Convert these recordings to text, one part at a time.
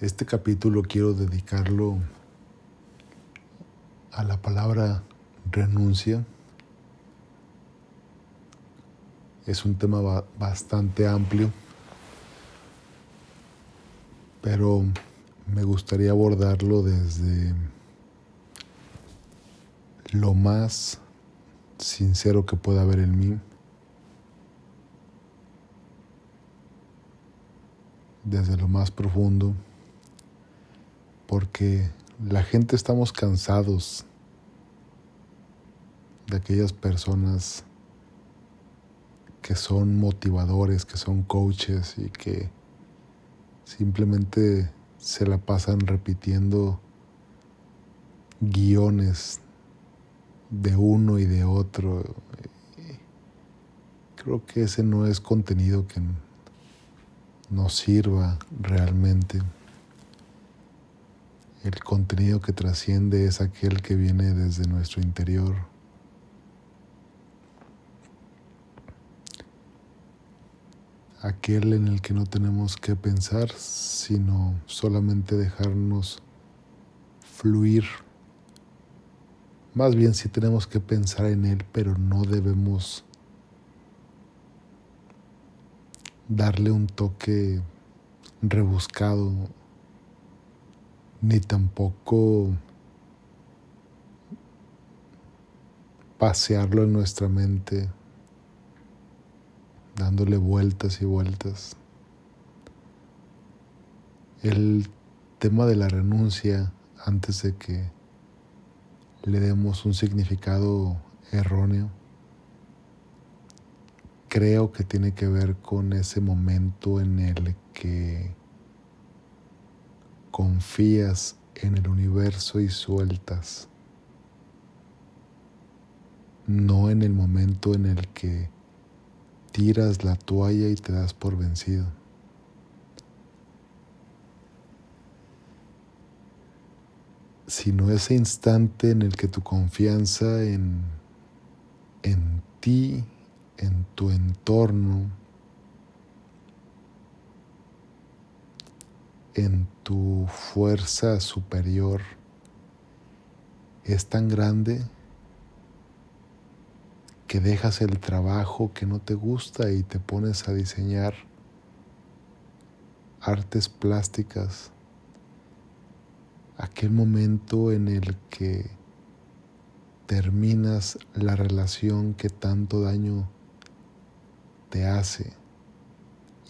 Este capítulo quiero dedicarlo a la palabra renuncia. Es un tema bastante amplio, pero me gustaría abordarlo desde lo más sincero que pueda haber en mí, desde lo más profundo porque la gente estamos cansados de aquellas personas que son motivadores, que son coaches y que simplemente se la pasan repitiendo guiones de uno y de otro. Creo que ese no es contenido que nos sirva realmente. El contenido que trasciende es aquel que viene desde nuestro interior. Aquel en el que no tenemos que pensar, sino solamente dejarnos fluir. Más bien sí tenemos que pensar en él, pero no debemos darle un toque rebuscado ni tampoco pasearlo en nuestra mente, dándole vueltas y vueltas. El tema de la renuncia, antes de que le demos un significado erróneo, creo que tiene que ver con ese momento en el que confías en el universo y sueltas, no en el momento en el que tiras la toalla y te das por vencido. sino ese instante en el que tu confianza en, en ti, en tu entorno, en tu fuerza superior es tan grande que dejas el trabajo que no te gusta y te pones a diseñar artes plásticas. Aquel momento en el que terminas la relación que tanto daño te hace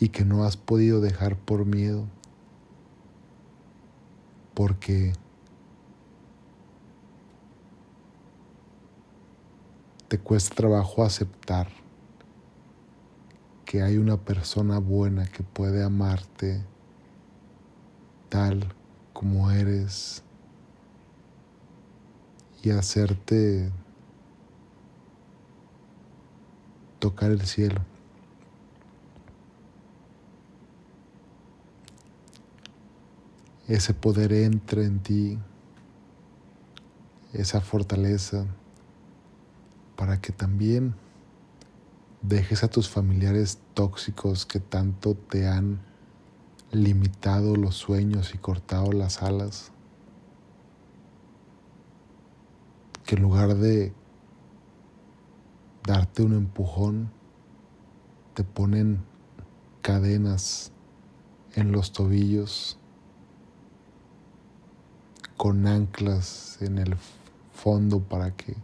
y que no has podido dejar por miedo porque te cuesta trabajo aceptar que hay una persona buena que puede amarte tal como eres y hacerte tocar el cielo. Ese poder entre en ti, esa fortaleza, para que también dejes a tus familiares tóxicos que tanto te han limitado los sueños y cortado las alas, que en lugar de darte un empujón, te ponen cadenas en los tobillos con anclas en el fondo para que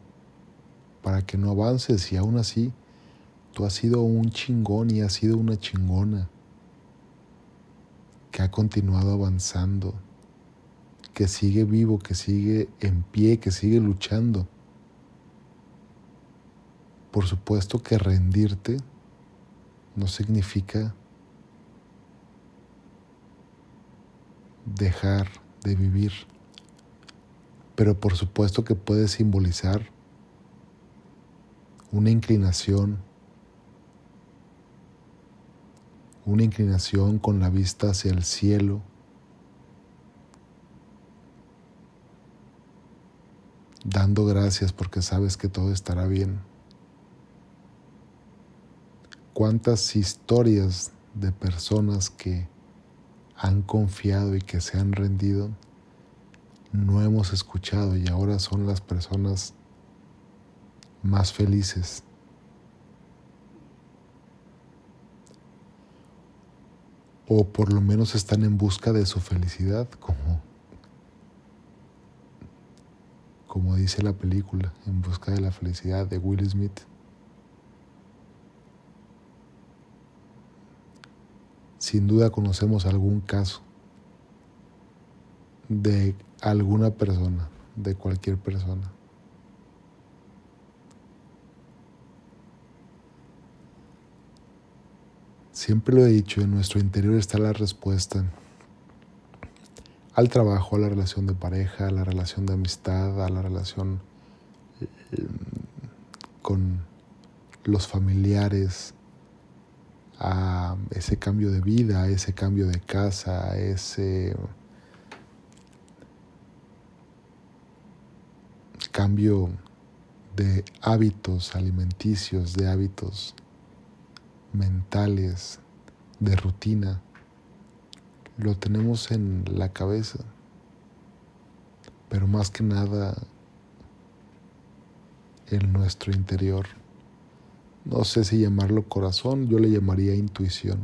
para que no avances y aún así tú has sido un chingón y has sido una chingona que ha continuado avanzando, que sigue vivo, que sigue en pie, que sigue luchando. Por supuesto que rendirte no significa dejar de vivir pero por supuesto que puede simbolizar una inclinación, una inclinación con la vista hacia el cielo, dando gracias porque sabes que todo estará bien. ¿Cuántas historias de personas que han confiado y que se han rendido, no hemos escuchado y ahora son las personas más felices. O por lo menos están en busca de su felicidad, como, como dice la película, en busca de la felicidad de Will Smith. Sin duda conocemos algún caso de alguna persona, de cualquier persona. Siempre lo he dicho, en nuestro interior está la respuesta al trabajo, a la relación de pareja, a la relación de amistad, a la relación eh, con los familiares, a ese cambio de vida, a ese cambio de casa, a ese cambio de hábitos alimenticios, de hábitos mentales, de rutina, lo tenemos en la cabeza, pero más que nada en nuestro interior. No sé si llamarlo corazón, yo le llamaría intuición,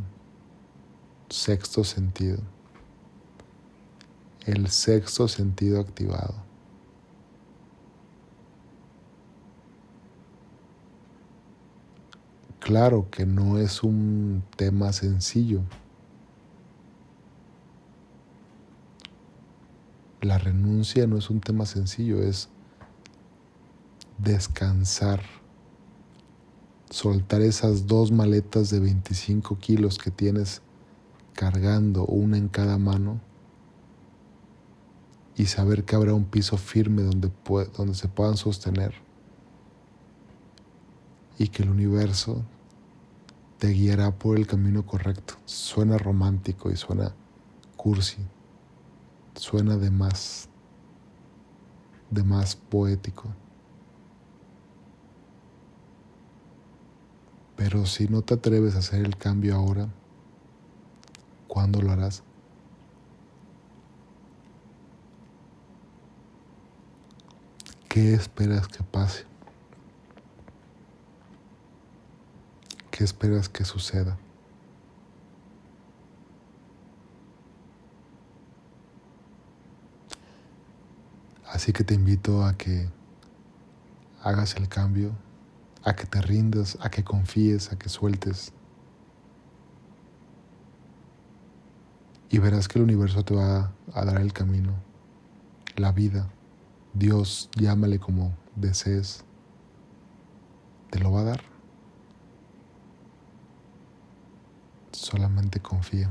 sexto sentido, el sexto sentido activado. Claro que no es un tema sencillo. La renuncia no es un tema sencillo, es descansar, soltar esas dos maletas de 25 kilos que tienes cargando, una en cada mano, y saber que habrá un piso firme donde, donde se puedan sostener y que el universo te guiará por el camino correcto. Suena romántico y suena cursi, suena de más, de más poético. Pero si no te atreves a hacer el cambio ahora, ¿cuándo lo harás? ¿Qué esperas que pase? ¿Qué esperas que suceda? Así que te invito a que hagas el cambio, a que te rindas, a que confíes, a que sueltes. Y verás que el universo te va a dar el camino, la vida, Dios, llámale como desees, te lo va a dar. Solamente confía.